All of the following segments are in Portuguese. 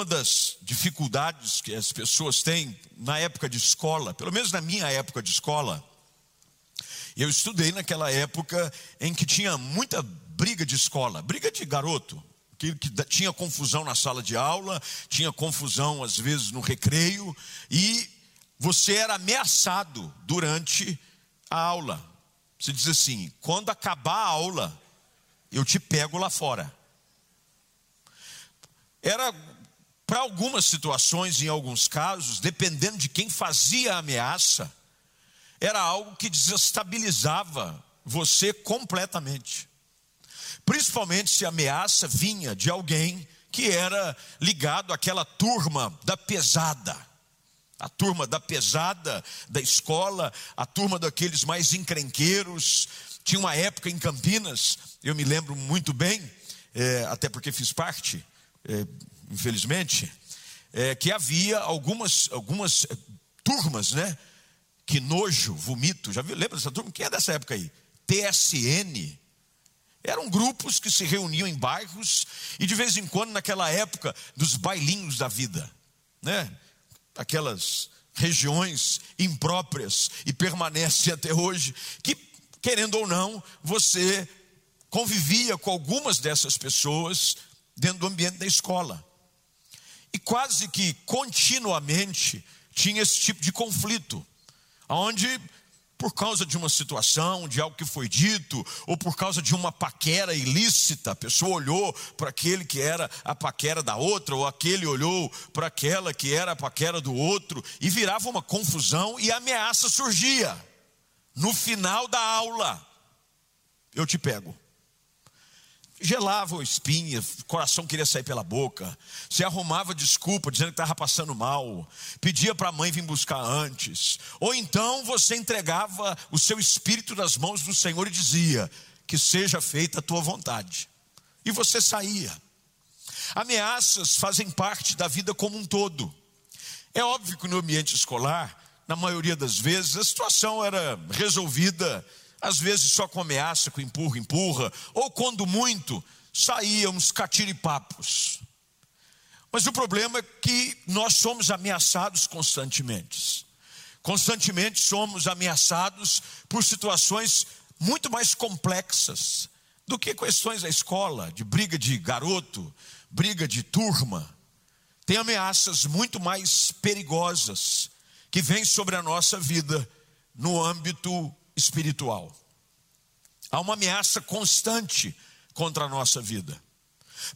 uma das dificuldades que as pessoas têm na época de escola, pelo menos na minha época de escola, eu estudei naquela época em que tinha muita briga de escola, briga de garoto, que, que tinha confusão na sala de aula, tinha confusão às vezes no recreio, e você era ameaçado durante a aula. Você diz assim: quando acabar a aula, eu te pego lá fora. Era para algumas situações, em alguns casos, dependendo de quem fazia a ameaça, era algo que desestabilizava você completamente. Principalmente se a ameaça vinha de alguém que era ligado àquela turma da pesada. A turma da pesada da escola, a turma daqueles mais encrenqueiros. Tinha uma época em Campinas, eu me lembro muito bem, é, até porque fiz parte, é, infelizmente, é, que havia algumas, algumas é, turmas, né? Que nojo, vomito. Já viu? Lembra dessa turma? Quem é dessa época aí? TSN. Eram grupos que se reuniam em bairros e de vez em quando, naquela época dos bailinhos da vida, né? Aquelas regiões impróprias e permanecem até hoje, que, querendo ou não, você convivia com algumas dessas pessoas dentro do ambiente da escola. E quase que continuamente tinha esse tipo de conflito, onde por causa de uma situação, de algo que foi dito, ou por causa de uma paquera ilícita, a pessoa olhou para aquele que era a paquera da outra, ou aquele olhou para aquela que era a paquera do outro, e virava uma confusão e a ameaça surgia. No final da aula, eu te pego gelava o espinha, o coração queria sair pela boca, se arrumava desculpa dizendo que estava passando mal, pedia para a mãe vir buscar antes, ou então você entregava o seu espírito nas mãos do Senhor e dizia: Que seja feita a tua vontade, e você saía. Ameaças fazem parte da vida como um todo. É óbvio que no ambiente escolar, na maioria das vezes, a situação era resolvida às vezes só com ameaça, com empurra, empurra, ou quando muito, saíam uns catiripapos. Mas o problema é que nós somos ameaçados constantemente. Constantemente somos ameaçados por situações muito mais complexas do que questões da escola, de briga de garoto, briga de turma. Tem ameaças muito mais perigosas que vêm sobre a nossa vida no âmbito espiritual. Há uma ameaça constante contra a nossa vida.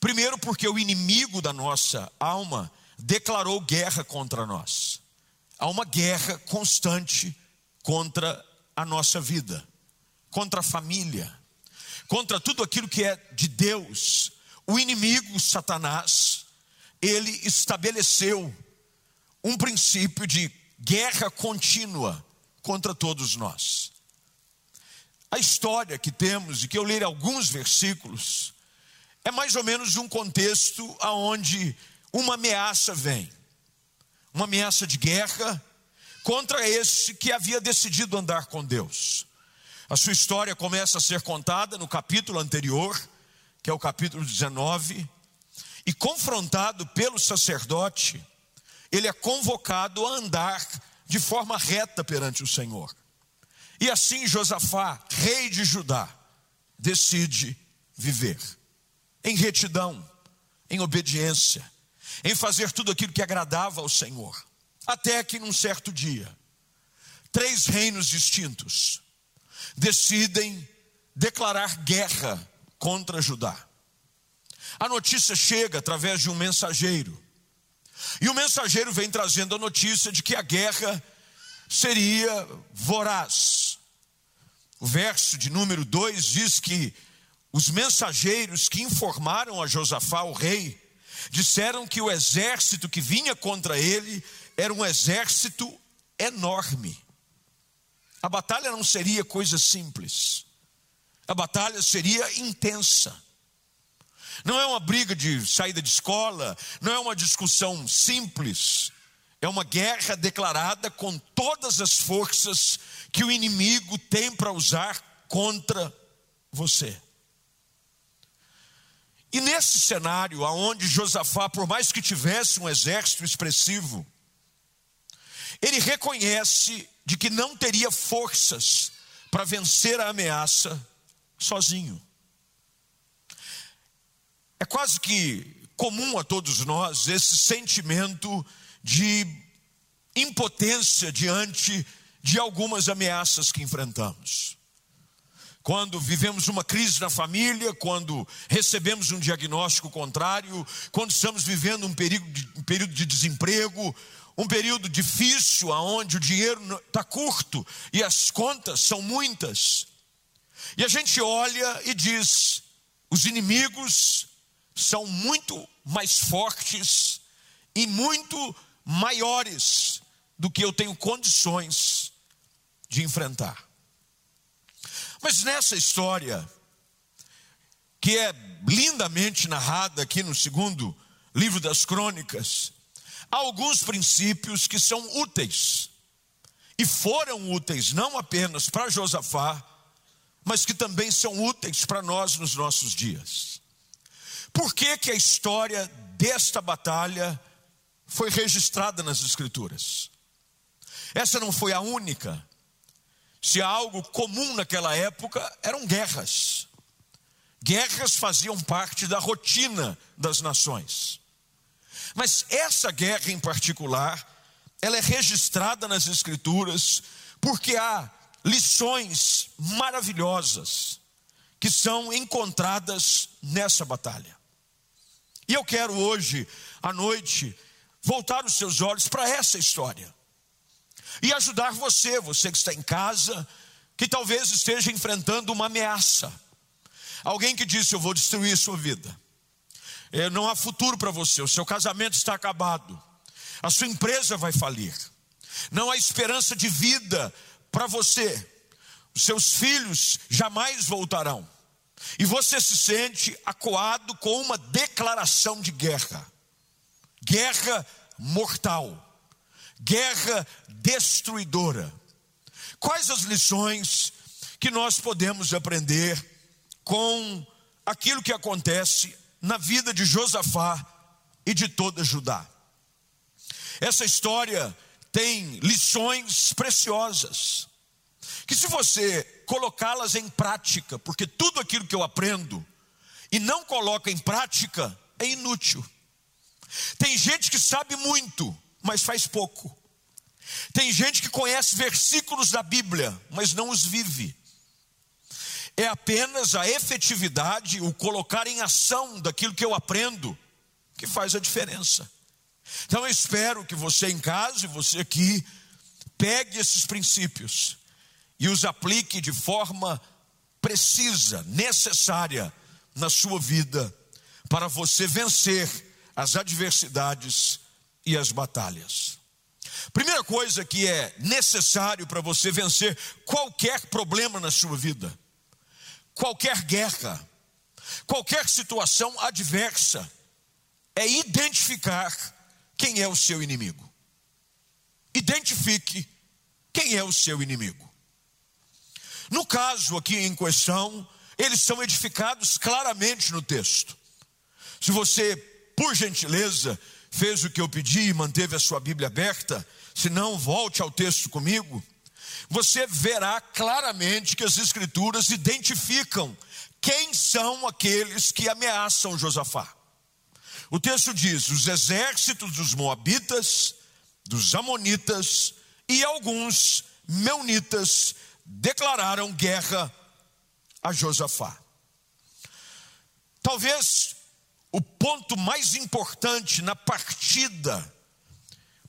Primeiro, porque o inimigo da nossa alma declarou guerra contra nós. Há uma guerra constante contra a nossa vida, contra a família, contra tudo aquilo que é de Deus. O inimigo, Satanás, ele estabeleceu um princípio de guerra contínua contra todos nós. A história que temos, e que eu lerei alguns versículos, é mais ou menos um contexto aonde uma ameaça vem. Uma ameaça de guerra contra esse que havia decidido andar com Deus. A sua história começa a ser contada no capítulo anterior, que é o capítulo 19, e confrontado pelo sacerdote, ele é convocado a andar de forma reta perante o Senhor. E assim Josafá, rei de Judá, decide viver em retidão, em obediência, em fazer tudo aquilo que agradava ao Senhor. Até que num certo dia, três reinos distintos decidem declarar guerra contra Judá. A notícia chega através de um mensageiro. E o mensageiro vem trazendo a notícia de que a guerra seria voraz. O verso de número 2 diz que os mensageiros que informaram a Josafá, o rei, disseram que o exército que vinha contra ele era um exército enorme. A batalha não seria coisa simples, a batalha seria intensa. Não é uma briga de saída de escola, não é uma discussão simples, é uma guerra declarada com todas as forças que o inimigo tem para usar contra você. E nesse cenário, aonde Josafá, por mais que tivesse um exército expressivo, ele reconhece de que não teria forças para vencer a ameaça sozinho. É quase que comum a todos nós esse sentimento de impotência diante de algumas ameaças que enfrentamos. Quando vivemos uma crise na família, quando recebemos um diagnóstico contrário, quando estamos vivendo um período de, um período de desemprego, um período difícil, onde o dinheiro está curto e as contas são muitas. E a gente olha e diz: os inimigos são muito mais fortes e muito maiores do que eu tenho condições de enfrentar. Mas nessa história, que é lindamente narrada aqui no segundo livro das crônicas, há alguns princípios que são úteis, e foram úteis não apenas para Josafá, mas que também são úteis para nós nos nossos dias. Por que, que a história desta batalha foi registrada nas Escrituras? Essa não foi a única. Se há algo comum naquela época, eram guerras. Guerras faziam parte da rotina das nações. Mas essa guerra em particular, ela é registrada nas Escrituras porque há lições maravilhosas que são encontradas nessa batalha. E eu quero hoje, à noite, voltar os seus olhos para essa história e ajudar você, você que está em casa, que talvez esteja enfrentando uma ameaça. Alguém que disse: Eu vou destruir sua vida. É, não há futuro para você, o seu casamento está acabado, a sua empresa vai falir, não há esperança de vida para você, os seus filhos jamais voltarão, e você se sente acuado com uma declaração de guerra. Guerra mortal guerra destruidora. Quais as lições que nós podemos aprender com aquilo que acontece na vida de Josafá e de toda Judá? Essa história tem lições preciosas, que se você colocá-las em prática, porque tudo aquilo que eu aprendo e não coloca em prática é inútil. Tem gente que sabe muito, mas faz pouco. Tem gente que conhece versículos da Bíblia, mas não os vive. É apenas a efetividade, o colocar em ação daquilo que eu aprendo, que faz a diferença. Então eu espero que você em casa e você aqui pegue esses princípios e os aplique de forma precisa, necessária na sua vida, para você vencer as adversidades e as batalhas. Primeira coisa que é necessário para você vencer qualquer problema na sua vida, qualquer guerra, qualquer situação adversa, é identificar quem é o seu inimigo. Identifique quem é o seu inimigo. No caso aqui em questão, eles são edificados claramente no texto. Se você, por gentileza, fez o que eu pedi e manteve a sua Bíblia aberta, se não, volte ao texto comigo. Você verá claramente que as Escrituras identificam quem são aqueles que ameaçam Josafá. O texto diz: os exércitos dos Moabitas, dos Amonitas e alguns Meunitas declararam guerra a Josafá. Talvez o ponto mais importante na partida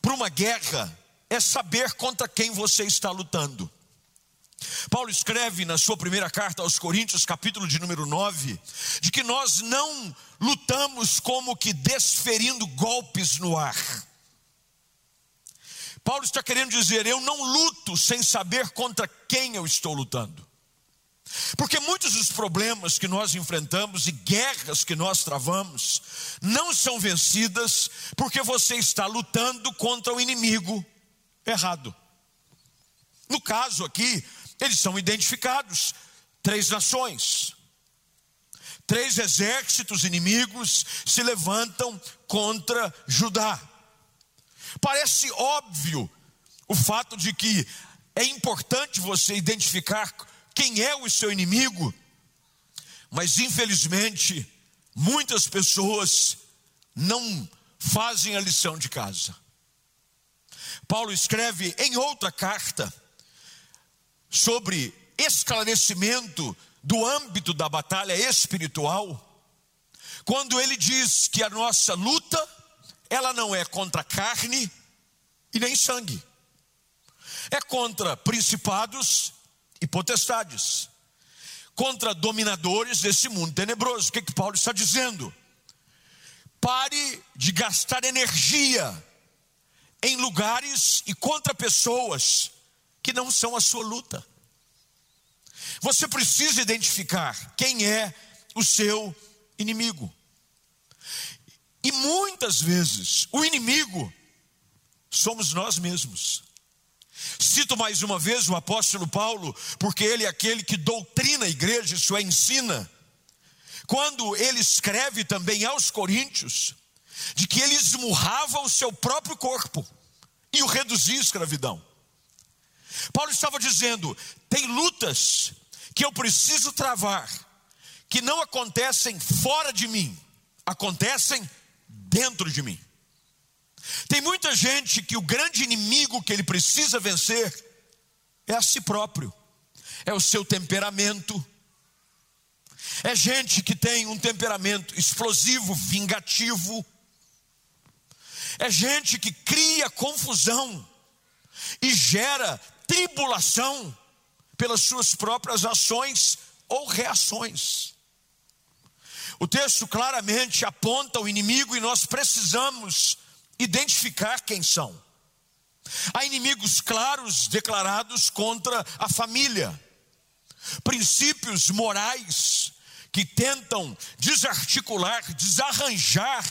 para uma guerra é saber contra quem você está lutando. Paulo escreve na sua primeira carta aos Coríntios, capítulo de número 9, de que nós não lutamos como que desferindo golpes no ar. Paulo está querendo dizer: eu não luto sem saber contra quem eu estou lutando. Porque muitos dos problemas que nós enfrentamos e guerras que nós travamos não são vencidas porque você está lutando contra o inimigo errado. No caso aqui, eles são identificados três nações, Três exércitos inimigos se levantam contra Judá. Parece óbvio o fato de que é importante você identificar quem é o seu inimigo, mas infelizmente muitas pessoas não fazem a lição de casa. Paulo escreve em outra carta sobre esclarecimento do âmbito da batalha espiritual, quando ele diz que a nossa luta, ela não é contra carne e nem sangue, é contra principados e potestades, contra dominadores desse mundo tenebroso. O que, que Paulo está dizendo? Pare de gastar energia em lugares e contra pessoas que não são a sua luta. Você precisa identificar quem é o seu inimigo. E muitas vezes o inimigo somos nós mesmos. Cito mais uma vez o apóstolo Paulo, porque ele é aquele que doutrina a igreja, isso é, ensina. Quando ele escreve também aos Coríntios, de que ele esmurrava o seu próprio corpo e o reduzia à escravidão. Paulo estava dizendo: tem lutas que eu preciso travar, que não acontecem fora de mim, acontecem dentro de mim. Tem muita gente que o grande inimigo que ele precisa vencer é a si próprio, é o seu temperamento. É gente que tem um temperamento explosivo, vingativo. É gente que cria confusão e gera tribulação pelas suas próprias ações ou reações. O texto claramente aponta o inimigo e nós precisamos identificar quem são. Há inimigos claros declarados contra a família, princípios morais que tentam desarticular, desarranjar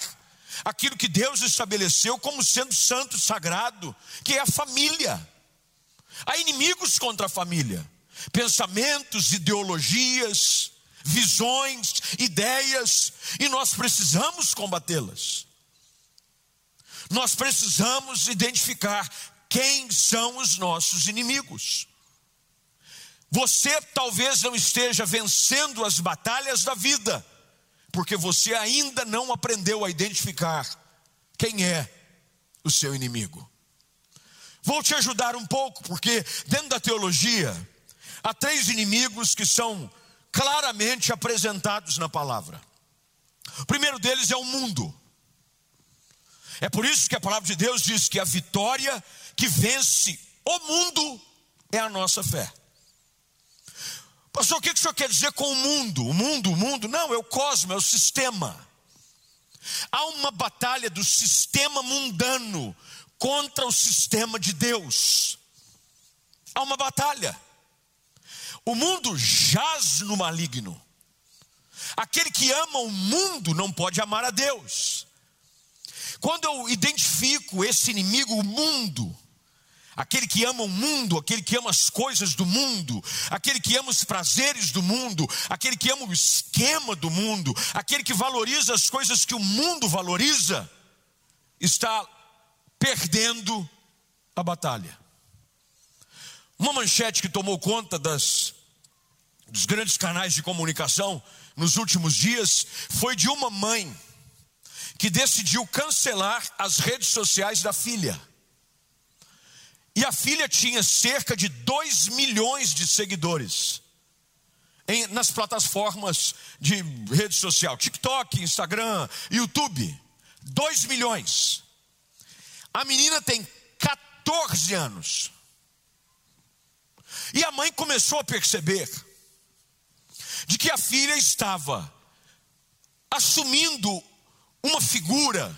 aquilo que Deus estabeleceu como sendo santo, sagrado, que é a família. Há inimigos contra a família, pensamentos, ideologias, visões, ideias, e nós precisamos combatê-las nós precisamos identificar quem são os nossos inimigos. Você talvez não esteja vencendo as batalhas da vida, porque você ainda não aprendeu a identificar quem é o seu inimigo. Vou te ajudar um pouco, porque dentro da teologia, há três inimigos que são claramente apresentados na palavra. O primeiro deles é o mundo. É por isso que a palavra de Deus diz que a vitória que vence o mundo é a nossa fé. Pastor, o que o senhor quer dizer com o mundo? O mundo, o mundo? Não, é o cosmo, é o sistema. Há uma batalha do sistema mundano contra o sistema de Deus. Há uma batalha. O mundo jaz no maligno. Aquele que ama o mundo não pode amar a Deus. Quando eu identifico esse inimigo, o mundo, aquele que ama o mundo, aquele que ama as coisas do mundo, aquele que ama os prazeres do mundo, aquele que ama o esquema do mundo, aquele que valoriza as coisas que o mundo valoriza, está perdendo a batalha. Uma manchete que tomou conta das, dos grandes canais de comunicação nos últimos dias foi de uma mãe que decidiu cancelar as redes sociais da filha. E a filha tinha cerca de 2 milhões de seguidores em, nas plataformas de rede social, TikTok, Instagram, YouTube. 2 milhões. A menina tem 14 anos. E a mãe começou a perceber de que a filha estava assumindo uma figura,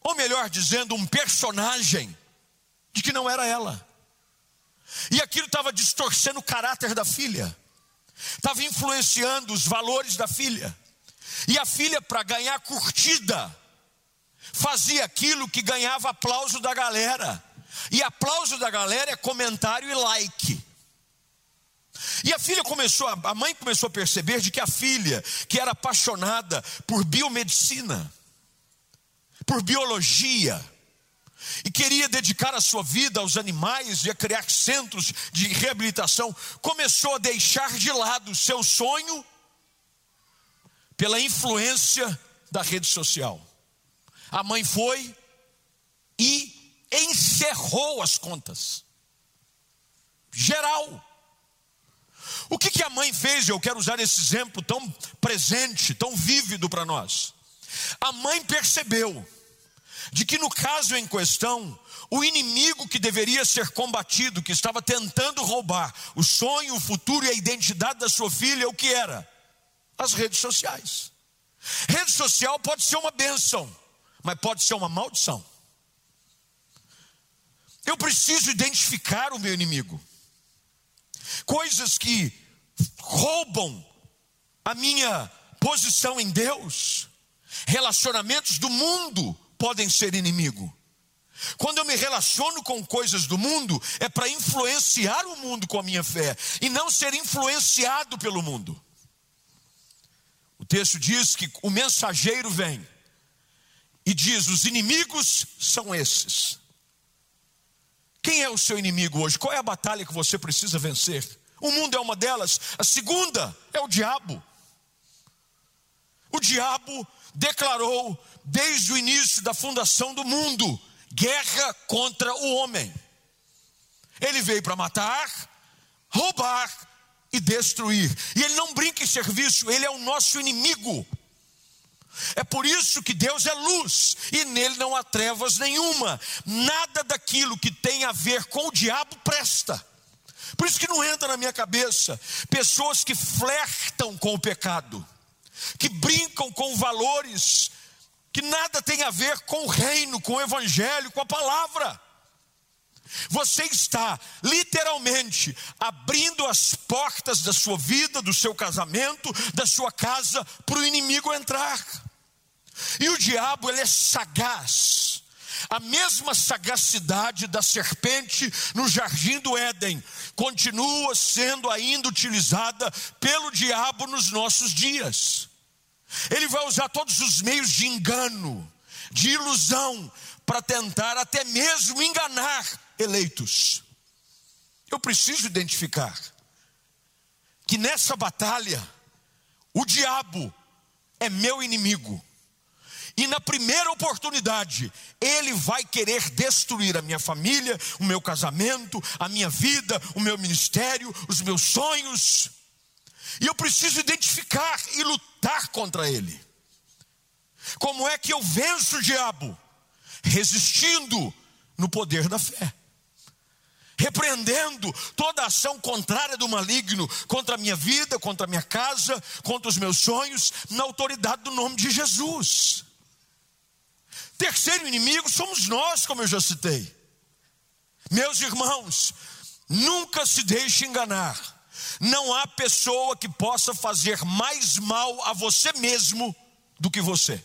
ou melhor dizendo, um personagem, de que não era ela. E aquilo estava distorcendo o caráter da filha, estava influenciando os valores da filha. E a filha, para ganhar curtida, fazia aquilo que ganhava aplauso da galera. E aplauso da galera é comentário e like. E a filha começou, a mãe começou a perceber de que a filha, que era apaixonada por biomedicina, por biologia, e queria dedicar a sua vida aos animais e a criar centros de reabilitação, começou a deixar de lado o seu sonho pela influência da rede social. A mãe foi e encerrou as contas. Geral. O que, que a mãe fez? Eu quero usar esse exemplo tão presente, tão vívido para nós. A mãe percebeu de que no caso em questão, o inimigo que deveria ser combatido, que estava tentando roubar o sonho, o futuro e a identidade da sua filha, o que era? As redes sociais. Rede social pode ser uma benção, mas pode ser uma maldição. Eu preciso identificar o meu inimigo. Coisas que roubam a minha posição em Deus, relacionamentos do mundo podem ser inimigo. Quando eu me relaciono com coisas do mundo, é para influenciar o mundo com a minha fé e não ser influenciado pelo mundo. O texto diz que o mensageiro vem e diz: os inimigos são esses. Quem é o seu inimigo hoje? Qual é a batalha que você precisa vencer? O mundo é uma delas. A segunda é o diabo. O diabo declarou desde o início da fundação do mundo guerra contra o homem. Ele veio para matar, roubar e destruir. E ele não brinca em serviço, ele é o nosso inimigo. É por isso que Deus é luz e nele não há trevas nenhuma. Nada daquilo que tem a ver com o diabo presta. Por isso que não entra na minha cabeça pessoas que flertam com o pecado, que brincam com valores que nada tem a ver com o reino, com o evangelho, com a palavra. Você está literalmente abrindo as portas da sua vida, do seu casamento, da sua casa para o inimigo entrar. E o diabo ele é sagaz a mesma sagacidade da serpente no jardim do Éden continua sendo ainda utilizada pelo diabo nos nossos dias. Ele vai usar todos os meios de engano, de ilusão, para tentar até mesmo enganar eleitos. Eu preciso identificar que nessa batalha, o diabo é meu inimigo. E na primeira oportunidade, ele vai querer destruir a minha família, o meu casamento, a minha vida, o meu ministério, os meus sonhos. E eu preciso identificar e lutar contra ele. Como é que eu venço o diabo? Resistindo no poder da fé. Repreendendo toda ação contrária do maligno contra a minha vida, contra a minha casa, contra os meus sonhos, na autoridade do nome de Jesus. Terceiro inimigo somos nós, como eu já citei. Meus irmãos, nunca se deixe enganar. Não há pessoa que possa fazer mais mal a você mesmo do que você.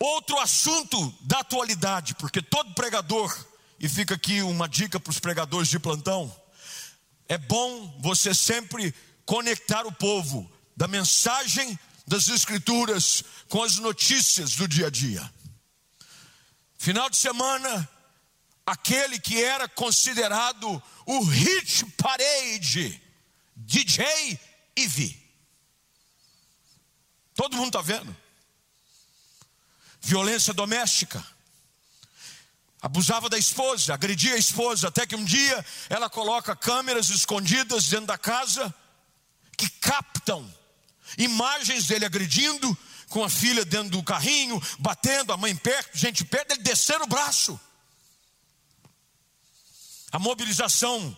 Outro assunto da atualidade, porque todo pregador, e fica aqui uma dica para os pregadores de plantão, é bom você sempre conectar o povo da mensagem das Escrituras com as notícias do dia a dia. Final de semana, aquele que era considerado o hit parade, DJ Ivy. Todo mundo está vendo? Violência doméstica. Abusava da esposa, agredia a esposa, até que um dia ela coloca câmeras escondidas dentro da casa que captam Imagens dele agredindo, com a filha dentro do carrinho, batendo, a mãe perto, gente perto, ele descendo o braço. A mobilização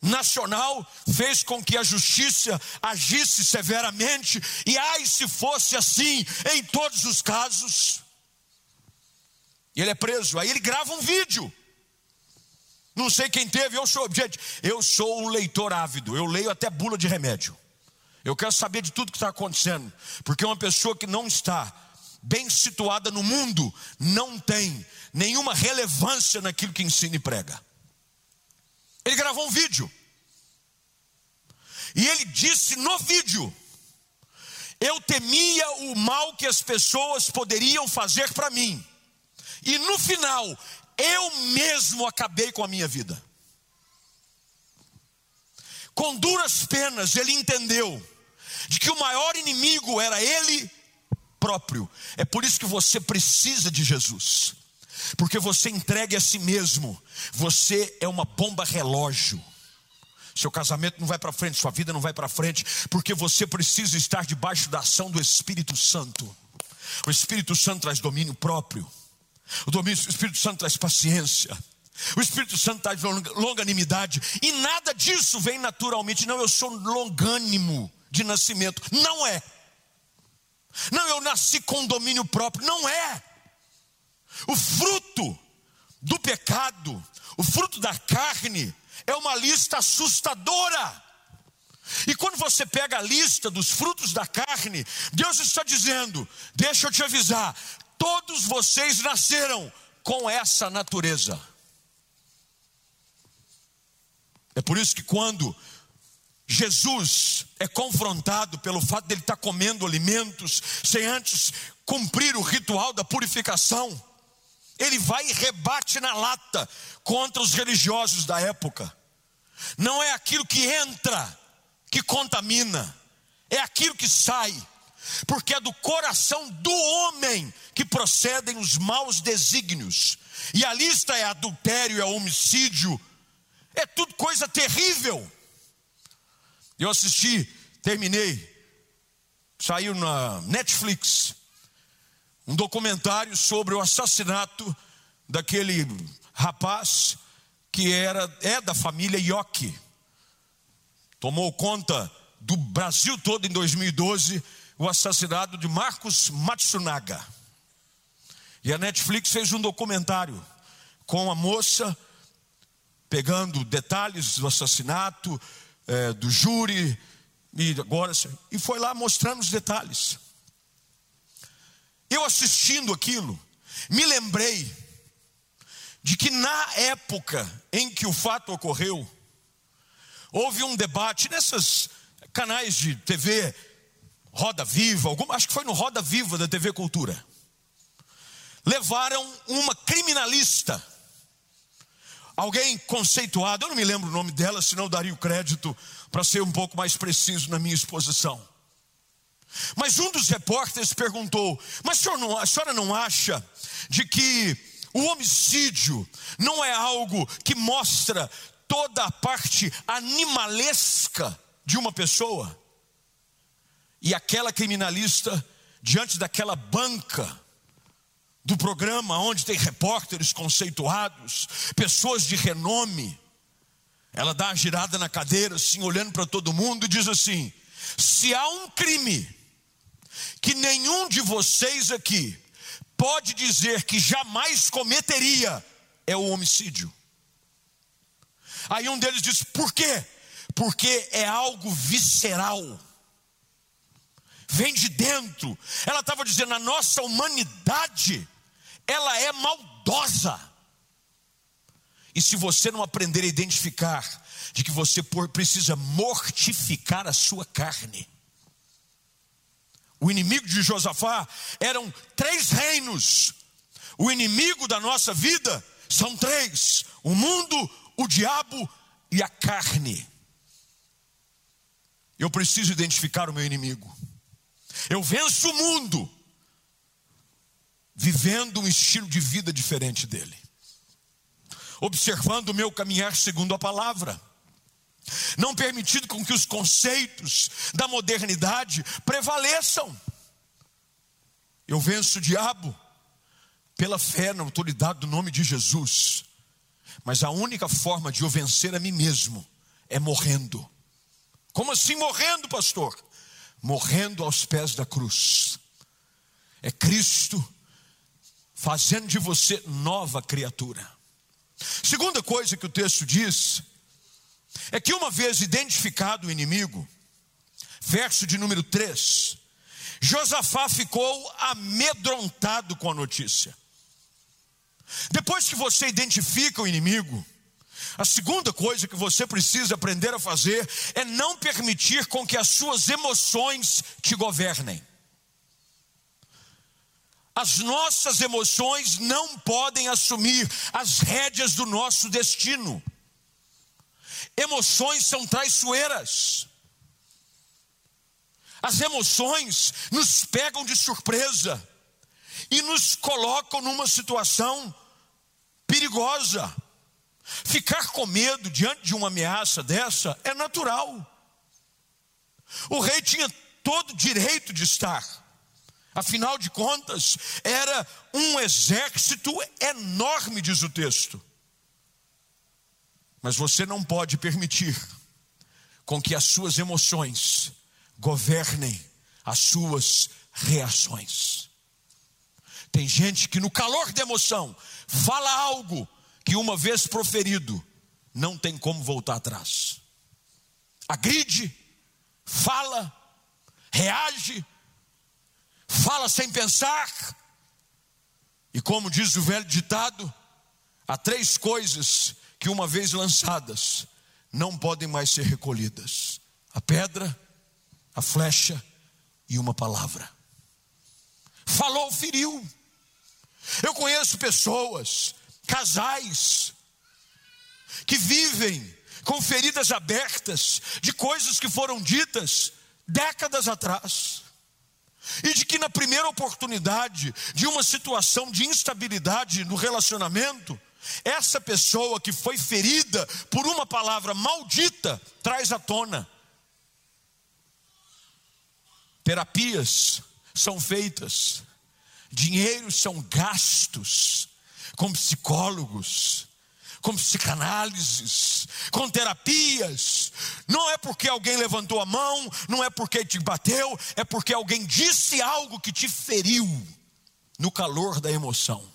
nacional fez com que a justiça agisse severamente, e ai se fosse assim em todos os casos. E ele é preso, aí ele grava um vídeo. Não sei quem teve, eu sou, gente, eu sou um leitor ávido, eu leio até bula de remédio. Eu quero saber de tudo que está acontecendo, porque uma pessoa que não está bem situada no mundo não tem nenhuma relevância naquilo que ensina e prega. Ele gravou um vídeo. E ele disse no vídeo: Eu temia o mal que as pessoas poderiam fazer para mim. E no final, eu mesmo acabei com a minha vida. Com duras penas, ele entendeu de que o maior inimigo era ele próprio. É por isso que você precisa de Jesus, porque você entregue a si mesmo, você é uma bomba relógio. Seu casamento não vai para frente, sua vida não vai para frente, porque você precisa estar debaixo da ação do Espírito Santo. O Espírito Santo traz domínio próprio, o, domínio, o Espírito Santo traz paciência. O Espírito Santo traz longanimidade, e nada disso vem naturalmente. Não, eu sou longânimo de nascimento. Não é. Não, eu nasci com domínio próprio. Não é. O fruto do pecado, o fruto da carne, é uma lista assustadora. E quando você pega a lista dos frutos da carne, Deus está dizendo: deixa eu te avisar, todos vocês nasceram com essa natureza. É por isso que quando Jesus é confrontado pelo fato de ele estar comendo alimentos sem antes cumprir o ritual da purificação, ele vai e rebate na lata contra os religiosos da época. Não é aquilo que entra que contamina, é aquilo que sai, porque é do coração do homem que procedem os maus desígnios. E a lista é adultério, é homicídio, é tudo coisa terrível. Eu assisti, terminei, saiu na Netflix, um documentário sobre o assassinato daquele rapaz que era é da família Yoki. Tomou conta do Brasil todo em 2012 o assassinato de Marcos Matsunaga. E a Netflix fez um documentário com a moça pegando detalhes do assassinato, é, do júri, e agora e foi lá mostrando os detalhes. Eu assistindo aquilo, me lembrei de que na época em que o fato ocorreu, houve um debate nesses canais de TV, Roda Viva, algum, acho que foi no Roda Viva da TV Cultura. Levaram uma criminalista alguém conceituado, eu não me lembro o nome dela, senão daria o crédito para ser um pouco mais preciso na minha exposição. Mas um dos repórteres perguntou: Mas a senhora não acha de que o homicídio não é algo que mostra toda a parte animalesca de uma pessoa? E aquela criminalista, diante daquela banca, do programa onde tem repórteres conceituados, pessoas de renome. Ela dá uma girada na cadeira, assim, olhando para todo mundo, e diz assim: se há um crime que nenhum de vocês aqui pode dizer que jamais cometeria, é o homicídio. Aí um deles diz: por quê? Porque é algo visceral vem de dentro. Ela estava dizendo: a nossa humanidade ela é maldosa. E se você não aprender a identificar de que você precisa mortificar a sua carne, o inimigo de Josafá eram três reinos. O inimigo da nossa vida são três: o mundo, o diabo e a carne. Eu preciso identificar o meu inimigo. Eu venço o mundo vivendo um estilo de vida diferente dele, observando o meu caminhar segundo a palavra, não permitindo com que os conceitos da modernidade prevaleçam. Eu venço o diabo pela fé na autoridade do nome de Jesus, mas a única forma de eu vencer a mim mesmo é morrendo. Como assim morrendo, pastor? Morrendo aos pés da cruz. É Cristo fazendo de você nova criatura. Segunda coisa que o texto diz é que uma vez identificado o inimigo, verso de número 3, Josafá ficou amedrontado com a notícia. Depois que você identifica o inimigo, A segunda coisa que você precisa aprender a fazer é não permitir com que as suas emoções te governem. As nossas emoções não podem assumir as rédeas do nosso destino. Emoções são traiçoeiras. As emoções nos pegam de surpresa e nos colocam numa situação perigosa. Ficar com medo diante de uma ameaça dessa é natural. O rei tinha todo direito de estar. Afinal de contas, era um exército enorme, diz o texto. Mas você não pode permitir com que as suas emoções governem as suas reações. Tem gente que no calor da emoção fala algo que uma vez proferido não tem como voltar atrás. Agride, fala, reage, fala sem pensar. E como diz o velho ditado, há três coisas que, uma vez lançadas, não podem mais ser recolhidas: a pedra, a flecha e uma palavra. Falou, feriu. Eu conheço pessoas, casais, que vivem com feridas abertas de coisas que foram ditas décadas atrás e de que na primeira oportunidade de uma situação de instabilidade no relacionamento, essa pessoa que foi ferida por uma palavra maldita traz à tona. Terapias são feitas, dinheiros são gastos com psicólogos, com psicanálises, com terapias. Não é porque alguém levantou a mão, não é porque te bateu, é porque alguém disse algo que te feriu no calor da emoção.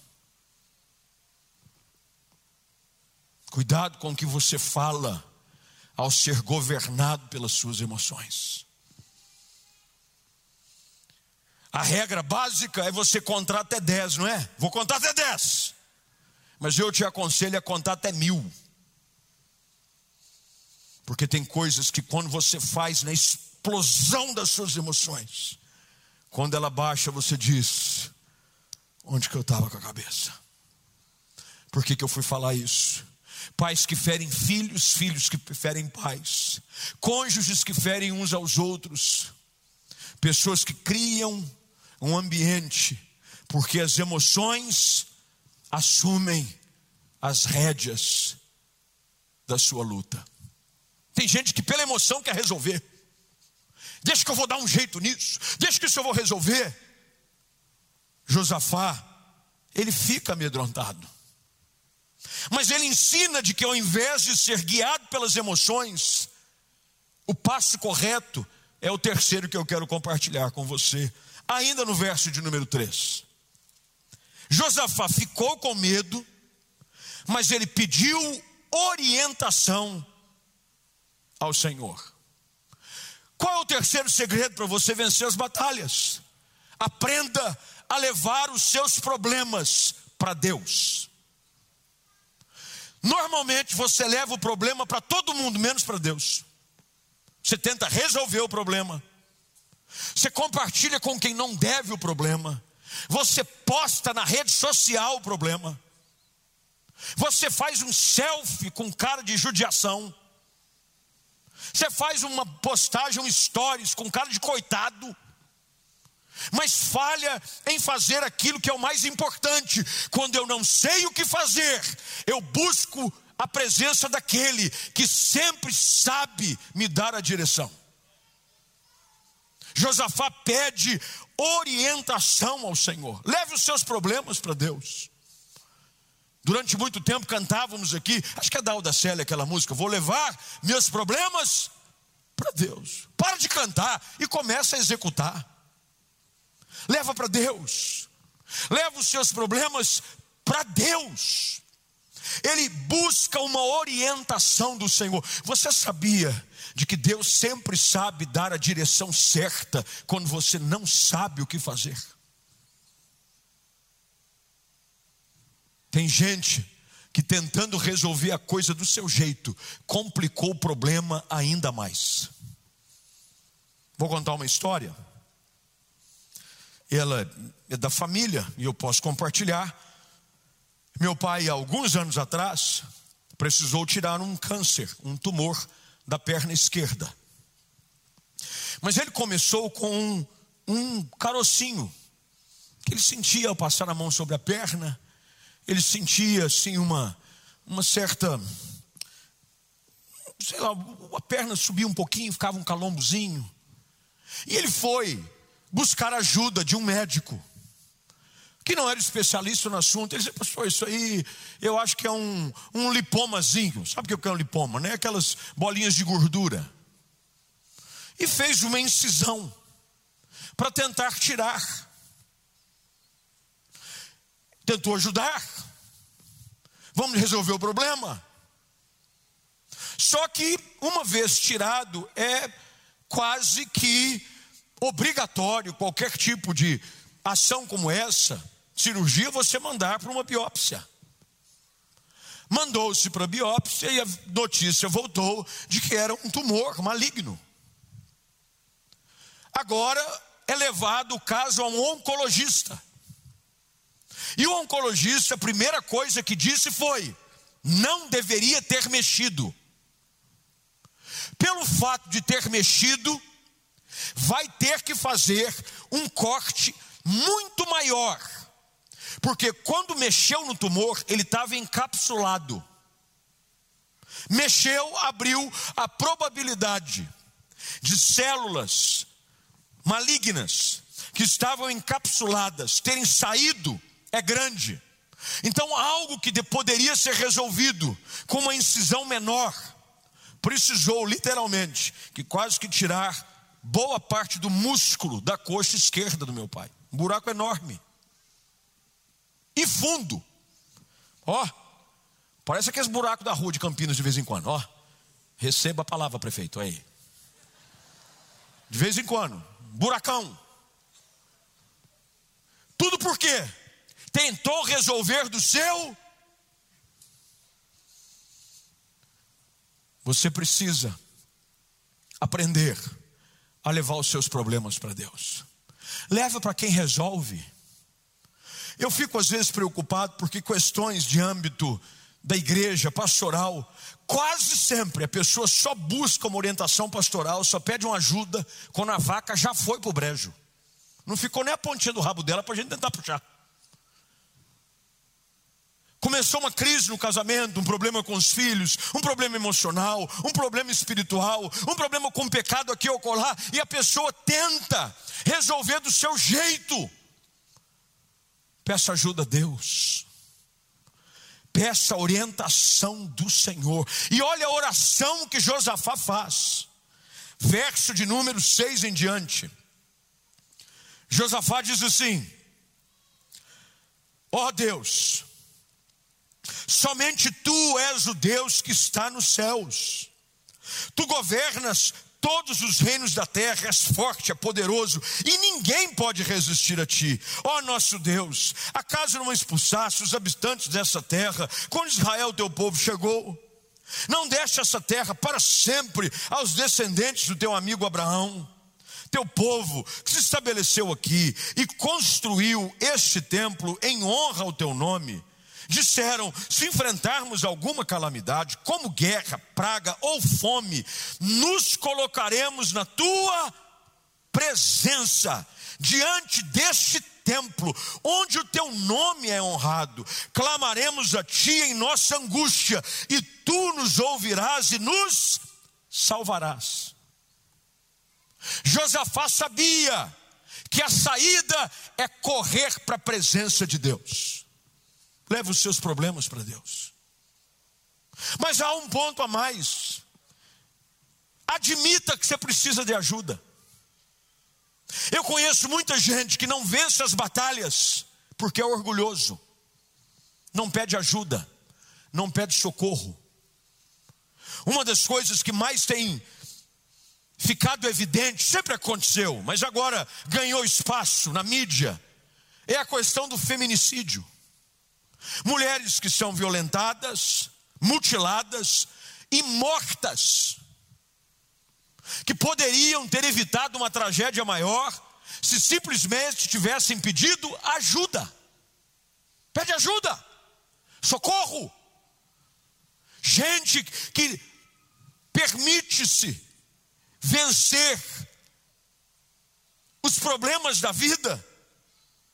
Cuidado com o que você fala ao ser governado pelas suas emoções. A regra básica é você contar até 10, não é? Vou contar até 10. Mas eu te aconselho a contar até mil. Porque tem coisas que quando você faz na explosão das suas emoções, quando ela baixa, você diz: onde que eu estava com a cabeça? Por que, que eu fui falar isso? Pais que ferem filhos, filhos que ferem pais, cônjuges que ferem uns aos outros, pessoas que criam um ambiente, porque as emoções assumem as rédeas da sua luta. Tem gente que pela emoção quer resolver. Deixa que eu vou dar um jeito nisso. Deixa que isso eu vou resolver. Josafá, ele fica amedrontado. Mas ele ensina de que ao invés de ser guiado pelas emoções, o passo correto é o terceiro que eu quero compartilhar com você, ainda no verso de número 3. Josafá ficou com medo, mas ele pediu orientação ao Senhor. Qual é o terceiro segredo para você vencer as batalhas? Aprenda a levar os seus problemas para Deus. Normalmente você leva o problema para todo mundo, menos para Deus. Você tenta resolver o problema. Você compartilha com quem não deve o problema. Você posta na rede social o problema. Você faz um selfie com cara de judiação. Você faz uma postagem, um stories com cara de coitado. Mas falha em fazer aquilo que é o mais importante. Quando eu não sei o que fazer, eu busco a presença daquele que sempre sabe me dar a direção. Josafá pede orientação ao Senhor. Leve os seus problemas para Deus. Durante muito tempo cantávamos aqui, acho que é da Alda Célia aquela música, vou levar meus problemas para Deus. Para de cantar e começa a executar. Leva para Deus. Leva os seus problemas para Deus. Ele busca uma orientação do Senhor. Você sabia de que Deus sempre sabe dar a direção certa quando você não sabe o que fazer. Tem gente que tentando resolver a coisa do seu jeito, complicou o problema ainda mais. Vou contar uma história. Ela é da família e eu posso compartilhar. Meu pai, alguns anos atrás, precisou tirar um câncer, um tumor da perna esquerda. Mas ele começou com um, um carocinho, que ele sentia ao passar a mão sobre a perna, ele sentia assim uma, uma certa, sei lá, a perna subia um pouquinho, ficava um calombozinho. E ele foi buscar ajuda de um médico, que não era especialista no assunto. Ele disse, pastor, isso aí eu acho que é um, um lipomazinho. Sabe o que é um lipoma? Né? Aquelas bolinhas de gordura. E fez uma incisão para tentar tirar. Tentou ajudar. Vamos resolver o problema. Só que, uma vez tirado, é quase que obrigatório qualquer tipo de ação como essa, cirurgia, você mandar para uma biópsia. Mandou-se para a biópsia e a notícia voltou de que era um tumor maligno. Agora é levado o caso a um oncologista. E o oncologista, a primeira coisa que disse foi: não deveria ter mexido. Pelo fato de ter mexido, vai ter que fazer um corte muito maior. Porque quando mexeu no tumor, ele estava encapsulado. Mexeu, abriu a probabilidade de células malignas que estavam encapsuladas terem saído é grande. Então, algo que poderia ser resolvido com uma incisão menor, precisou literalmente que quase que tirar boa parte do músculo da coxa esquerda do meu pai. Um buraco enorme. E fundo. Ó, parece aqueles buracos da rua de Campinas de vez em quando. Ó, receba a palavra, prefeito, aí. De vez em quando, buracão. Tudo por quê? Tentou resolver do seu. Você precisa aprender a levar os seus problemas para Deus. Leva para quem resolve. Eu fico às vezes preocupado porque questões de âmbito da igreja pastoral, quase sempre a pessoa só busca uma orientação pastoral, só pede uma ajuda quando a vaca já foi para o brejo. Não ficou nem a pontinha do rabo dela para a gente tentar puxar. Começou uma crise no casamento, um problema com os filhos, um problema emocional, um problema espiritual, um problema com pecado aqui ou colar, e a pessoa tenta resolver do seu jeito. Peça ajuda a Deus. Peça a orientação do Senhor. E olha a oração que Josafá faz. Verso de número 6 em diante. Josafá diz assim: Ó oh Deus, Somente tu és o Deus que está nos céus. Tu governas todos os reinos da terra, és forte, é poderoso, e ninguém pode resistir a ti. Ó nosso Deus, acaso não expulsaste os habitantes dessa terra quando Israel, teu povo, chegou? Não deste essa terra para sempre aos descendentes do teu amigo Abraão? Teu povo que se estabeleceu aqui e construiu este templo em honra ao teu nome disseram: se enfrentarmos alguma calamidade, como guerra, praga ou fome, nos colocaremos na tua presença, diante deste templo, onde o teu nome é honrado, clamaremos a ti em nossa angústia, e tu nos ouvirás e nos salvarás. Josafá sabia que a saída é correr para a presença de Deus. Leve os seus problemas para Deus. Mas há um ponto a mais. Admita que você precisa de ajuda. Eu conheço muita gente que não vence as batalhas porque é orgulhoso, não pede ajuda, não pede socorro. Uma das coisas que mais tem ficado evidente, sempre aconteceu, mas agora ganhou espaço na mídia, é a questão do feminicídio. Mulheres que são violentadas, mutiladas e mortas, que poderiam ter evitado uma tragédia maior se simplesmente tivessem pedido ajuda. Pede ajuda, socorro. Gente que permite-se vencer os problemas da vida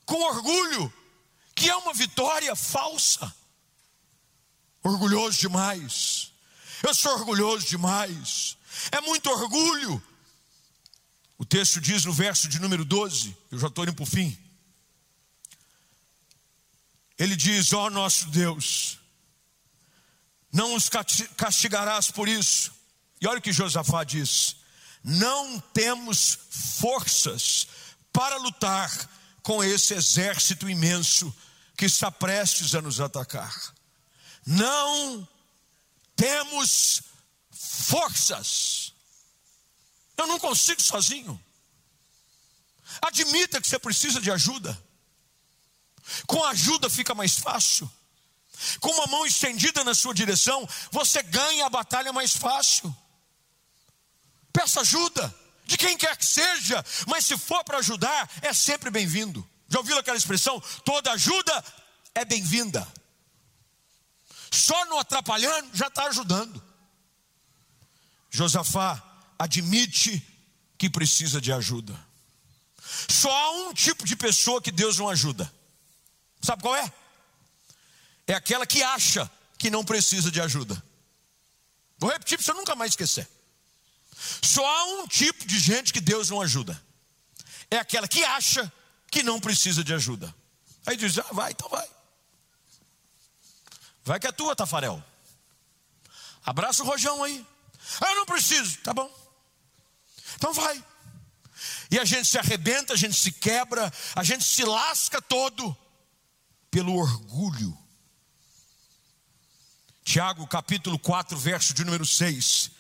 com orgulho, que é uma vitória falsa. Orgulhoso demais. Eu sou orgulhoso demais. É muito orgulho. O texto diz no verso de número 12, eu já estou indo para o fim. Ele diz: Ó oh, nosso Deus, não os castigarás por isso. E olha o que Josafá diz: Não temos forças para lutar com esse exército imenso que está prestes a nos atacar. Não temos forças. Eu não consigo sozinho. Admita que você precisa de ajuda. Com ajuda fica mais fácil. Com uma mão estendida na sua direção, você ganha a batalha mais fácil. Peça ajuda de quem quer que seja, mas se for para ajudar, é sempre bem-vindo. Já ouviu aquela expressão? Toda ajuda é bem-vinda. Só não atrapalhando já está ajudando. Josafá admite que precisa de ajuda. Só há um tipo de pessoa que Deus não ajuda. Sabe qual é? É aquela que acha que não precisa de ajuda. Vou repetir para você nunca mais esquecer. Só há um tipo de gente que Deus não ajuda. É aquela que acha que não precisa de ajuda. Aí diz: ah, vai, então vai. Vai que é tua, Tafarel. Abraça o rojão aí. Ah, eu não preciso. Tá bom. Então vai. E a gente se arrebenta, a gente se quebra, a gente se lasca todo pelo orgulho. Tiago capítulo 4, verso de número 6,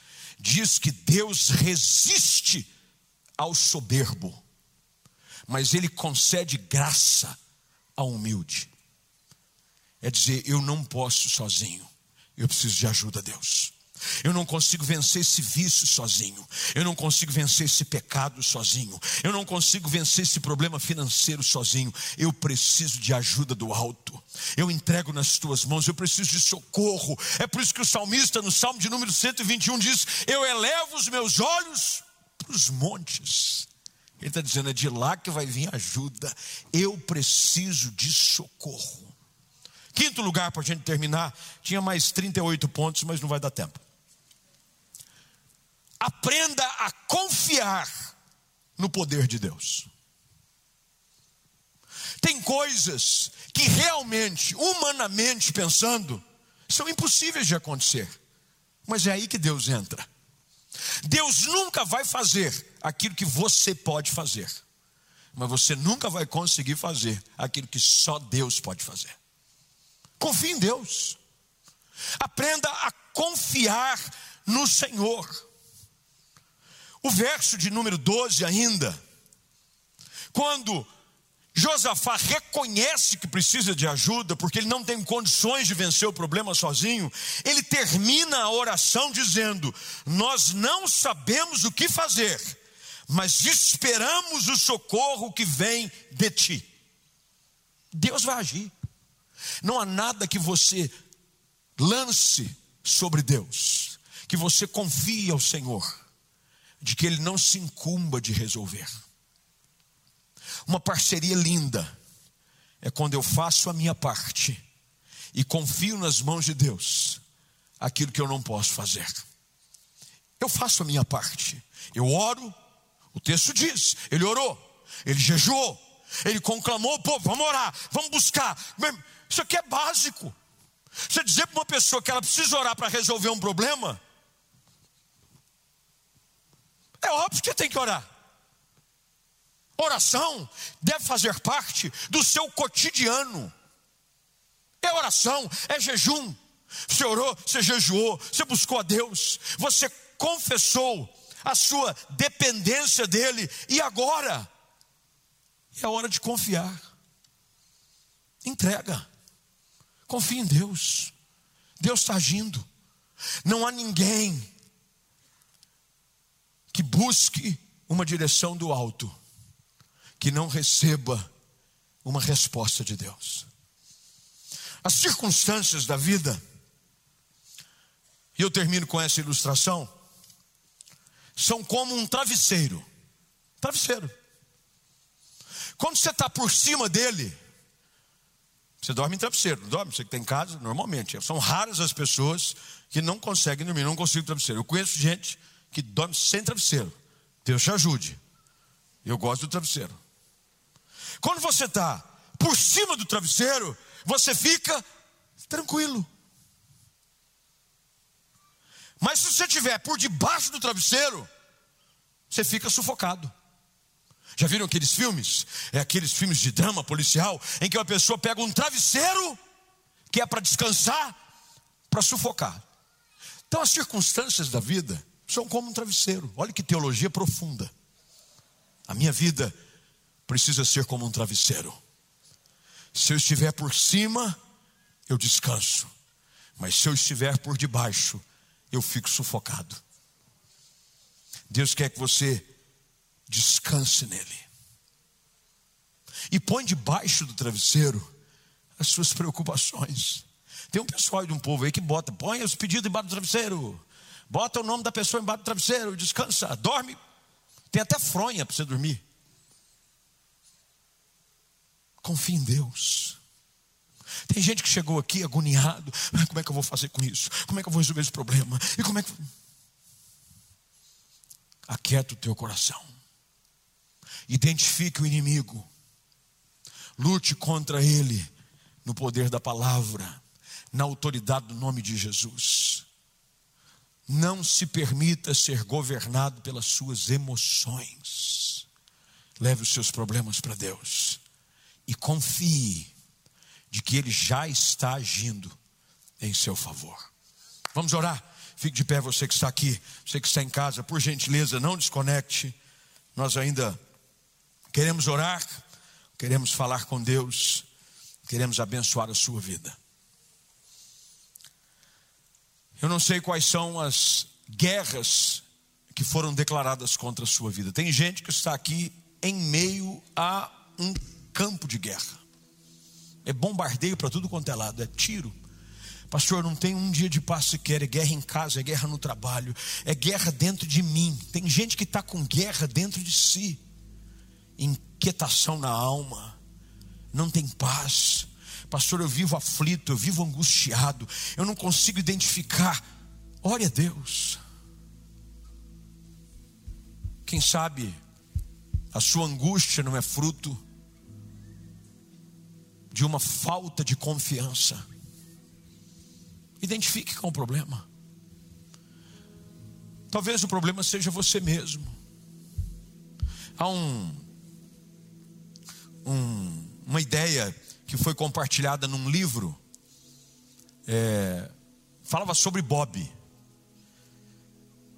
diz que Deus resiste ao soberbo, mas ele concede graça ao humilde. É dizer, eu não posso sozinho, eu preciso de ajuda, Deus. Eu não consigo vencer esse vício sozinho. Eu não consigo vencer esse pecado sozinho. Eu não consigo vencer esse problema financeiro sozinho. Eu preciso de ajuda do alto. Eu entrego nas tuas mãos. Eu preciso de socorro. É por isso que o salmista, no salmo de número 121, diz: Eu elevo os meus olhos para os montes. Ele está dizendo: é de lá que vai vir ajuda. Eu preciso de socorro. Quinto lugar, para a gente terminar, tinha mais 38 pontos, mas não vai dar tempo. Aprenda a confiar no poder de Deus. Tem coisas que realmente, humanamente pensando, são impossíveis de acontecer. Mas é aí que Deus entra. Deus nunca vai fazer aquilo que você pode fazer. Mas você nunca vai conseguir fazer aquilo que só Deus pode fazer. Confie em Deus. Aprenda a confiar no Senhor. O verso de número 12 ainda, quando Josafá reconhece que precisa de ajuda, porque ele não tem condições de vencer o problema sozinho, ele termina a oração dizendo: Nós não sabemos o que fazer, mas esperamos o socorro que vem de ti. Deus vai agir. Não há nada que você lance sobre Deus, que você confie ao Senhor, de que Ele não se incumba de resolver. Uma parceria linda é quando eu faço a minha parte e confio nas mãos de Deus aquilo que eu não posso fazer. Eu faço a minha parte, eu oro, o texto diz, ele orou, ele jejuou, ele conclamou povo, vamos orar, vamos buscar. Isso aqui é básico. Você dizer para uma pessoa que ela precisa orar para resolver um problema, é óbvio que tem que orar. Oração deve fazer parte do seu cotidiano. É oração, é jejum. Você orou, você jejuou, você buscou a Deus, você confessou a sua dependência dEle, e agora é hora de confiar. Entrega. Confie em Deus. Deus está agindo. Não há ninguém que busque uma direção do alto que não receba uma resposta de Deus. As circunstâncias da vida, e eu termino com essa ilustração, são como um travesseiro. Travesseiro. Quando você está por cima dele, você dorme em travesseiro, não dorme? Você que tem casa, normalmente. São raras as pessoas que não conseguem dormir, não conseguem travesseiro. Eu conheço gente que dorme sem travesseiro. Deus te ajude. Eu gosto do travesseiro. Quando você está por cima do travesseiro, você fica tranquilo. Mas se você estiver por debaixo do travesseiro, você fica sufocado. Já viram aqueles filmes? É aqueles filmes de drama policial em que uma pessoa pega um travesseiro que é para descansar, para sufocar. Então as circunstâncias da vida são como um travesseiro. Olha que teologia profunda. A minha vida precisa ser como um travesseiro. Se eu estiver por cima, eu descanso. Mas se eu estiver por debaixo, eu fico sufocado. Deus quer que você descanse nele. E põe debaixo do travesseiro as suas preocupações. Tem um pessoal de um povo aí que bota, põe os pedidos embaixo do travesseiro, bota o nome da pessoa embaixo do travesseiro, descansa, dorme. Tem até fronha para você dormir. Confie em Deus. Tem gente que chegou aqui agoniado. Ah, como é que eu vou fazer com isso? Como é que eu vou resolver esse problema? E como é que. Aquieta o teu coração. Identifique o inimigo. Lute contra ele no poder da palavra, na autoridade do nome de Jesus. Não se permita ser governado pelas suas emoções. Leve os seus problemas para Deus e confie de que Ele já está agindo em seu favor. Vamos orar. Fique de pé, você que está aqui, você que está em casa, por gentileza, não desconecte. Nós ainda queremos orar, queremos falar com Deus, queremos abençoar a sua vida. Eu não sei quais são as guerras que foram declaradas contra a sua vida. Tem gente que está aqui em meio a um campo de guerra. É bombardeio para tudo quanto é lado, é tiro. Pastor, não tem um dia de paz sequer, é guerra em casa, é guerra no trabalho, é guerra dentro de mim. Tem gente que está com guerra dentro de si, inquietação na alma, não tem paz. Pastor, eu vivo aflito, eu vivo angustiado, eu não consigo identificar. Ore a Deus. Quem sabe a sua angústia não é fruto de uma falta de confiança. Identifique com o problema. Talvez o problema seja você mesmo. Há um, um, uma ideia que foi compartilhada num livro, é, falava sobre Bob.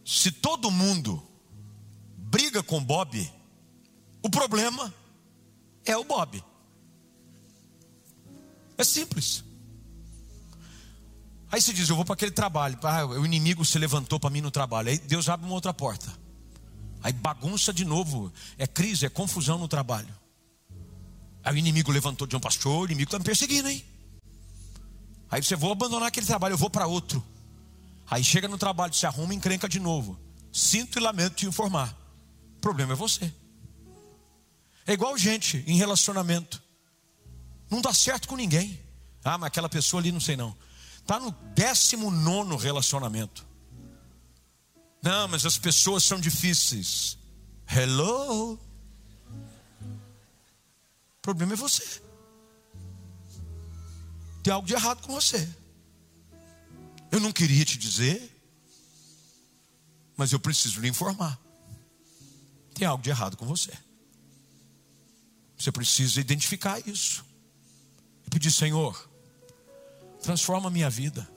Se todo mundo briga com Bob, o problema é o Bob. É simples. Aí você diz: Eu vou para aquele trabalho. Ah, o inimigo se levantou para mim no trabalho. Aí Deus abre uma outra porta. Aí bagunça de novo. É crise, é confusão no trabalho. Aí o inimigo levantou de um pastor, o inimigo está me perseguindo, hein? Aí você vou abandonar aquele trabalho, eu vou para outro. Aí chega no trabalho, se arruma e encrenca de novo. Sinto e lamento te informar. O problema é você. É igual gente em relacionamento. Não dá certo com ninguém. Ah, mas aquela pessoa ali não sei não. Está no 19 relacionamento. Não, mas as pessoas são difíceis. Hello. Problema é você. Tem algo de errado com você. Eu não queria te dizer, mas eu preciso lhe informar. Tem algo de errado com você. Você precisa identificar isso e pedir: Senhor, transforma a minha vida.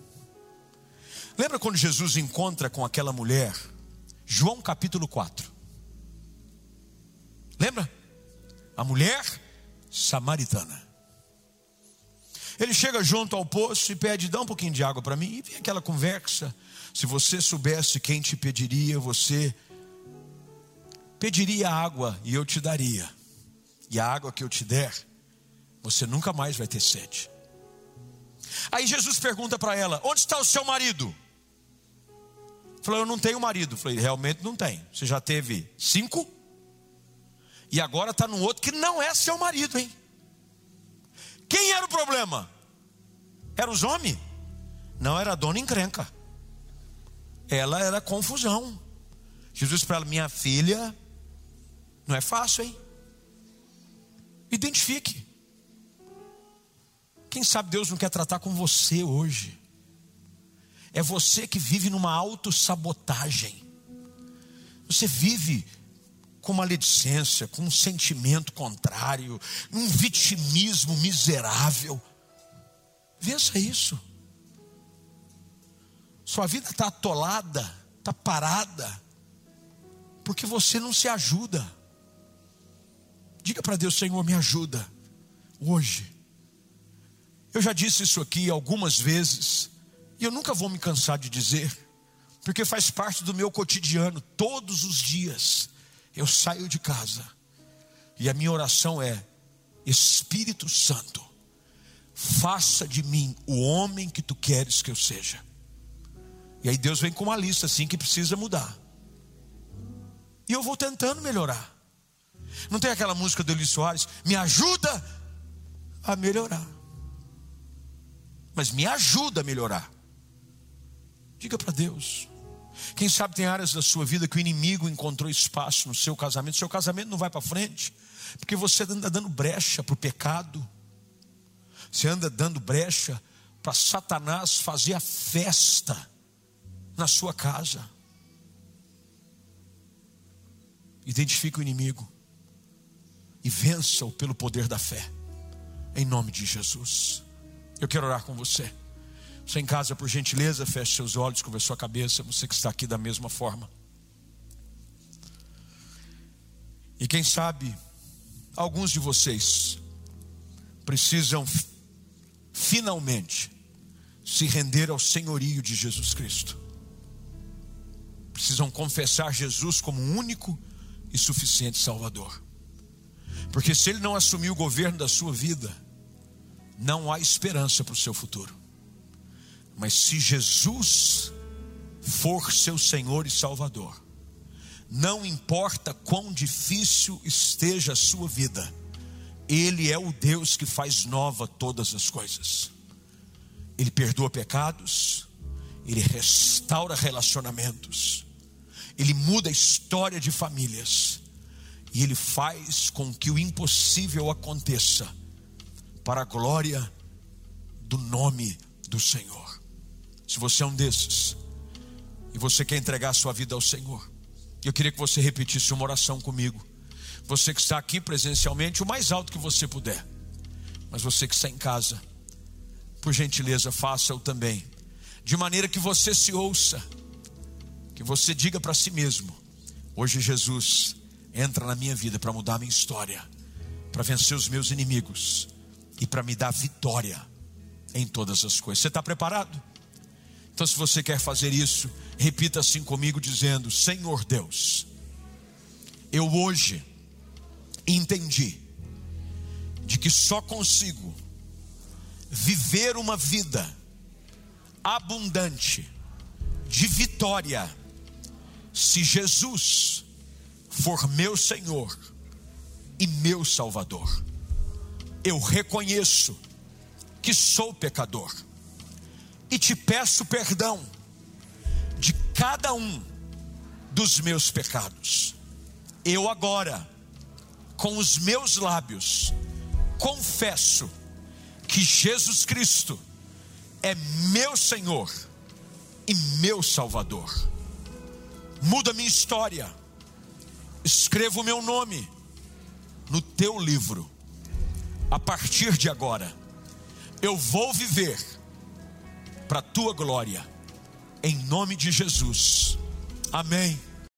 Lembra quando Jesus encontra com aquela mulher? João capítulo 4. Lembra? A mulher samaritana. Ele chega junto ao poço e pede: dá um pouquinho de água para mim. E vem aquela conversa. Se você soubesse quem te pediria, você pediria água e eu te daria. E a água que eu te der, você nunca mais vai ter sede. Aí Jesus pergunta para ela: Onde está o seu marido? Falou: Eu não tenho marido. Falei: Realmente não tem. Você já teve cinco? E agora está num outro que não é seu marido, hein? Quem era o problema? Era os homens? Não, era a dona encrenca. Ela era confusão. Jesus para ela: Minha filha, não é fácil, hein? Identifique. Quem sabe Deus não quer tratar com você hoje. É você que vive numa autossabotagem. Você vive com maledicência, com um sentimento contrário, um vitimismo miserável. Vença isso. Sua vida está atolada, está parada, porque você não se ajuda. Diga para Deus, Senhor, me ajuda hoje. Eu já disse isso aqui algumas vezes, e eu nunca vou me cansar de dizer, porque faz parte do meu cotidiano, todos os dias eu saio de casa, e a minha oração é: Espírito Santo, faça de mim o homem que tu queres que eu seja. E aí Deus vem com uma lista assim que precisa mudar. E eu vou tentando melhorar. Não tem aquela música do Eli Soares? Me ajuda a melhorar. Mas me ajuda a melhorar. Diga para Deus. Quem sabe tem áreas da sua vida que o inimigo encontrou espaço no seu casamento. Seu casamento não vai para frente, porque você anda dando brecha para o pecado. Você anda dando brecha para Satanás fazer a festa na sua casa. Identifique o inimigo e vença-o pelo poder da fé, em nome de Jesus. Eu quero orar com você. Você em casa, por gentileza, feche seus olhos, cobre sua cabeça. Você que está aqui da mesma forma. E quem sabe, alguns de vocês precisam finalmente se render ao senhorio de Jesus Cristo. Precisam confessar Jesus como único e suficiente Salvador. Porque se ele não assumir o governo da sua vida, não há esperança para o seu futuro. Mas se Jesus for seu Senhor e Salvador, não importa quão difícil esteja a sua vida, Ele é o Deus que faz nova todas as coisas. Ele perdoa pecados, Ele restaura relacionamentos, Ele muda a história de famílias e Ele faz com que o impossível aconteça, para a glória do nome do Senhor. Se você é um desses, e você quer entregar a sua vida ao Senhor, eu queria que você repetisse uma oração comigo. Você que está aqui presencialmente, o mais alto que você puder, mas você que está em casa, por gentileza, faça-o também, de maneira que você se ouça, que você diga para si mesmo: hoje Jesus entra na minha vida para mudar a minha história, para vencer os meus inimigos e para me dar vitória em todas as coisas. Você está preparado? Então, se você quer fazer isso, repita assim comigo, dizendo: Senhor Deus, eu hoje entendi de que só consigo viver uma vida abundante de vitória se Jesus for meu Senhor e meu Salvador. Eu reconheço que sou pecador e te peço perdão de cada um dos meus pecados. Eu agora, com os meus lábios, confesso que Jesus Cristo é meu Senhor e meu Salvador. Muda minha história escreva o meu nome no teu livro. A partir de agora, eu vou viver para a tua glória, em nome de Jesus. Amém.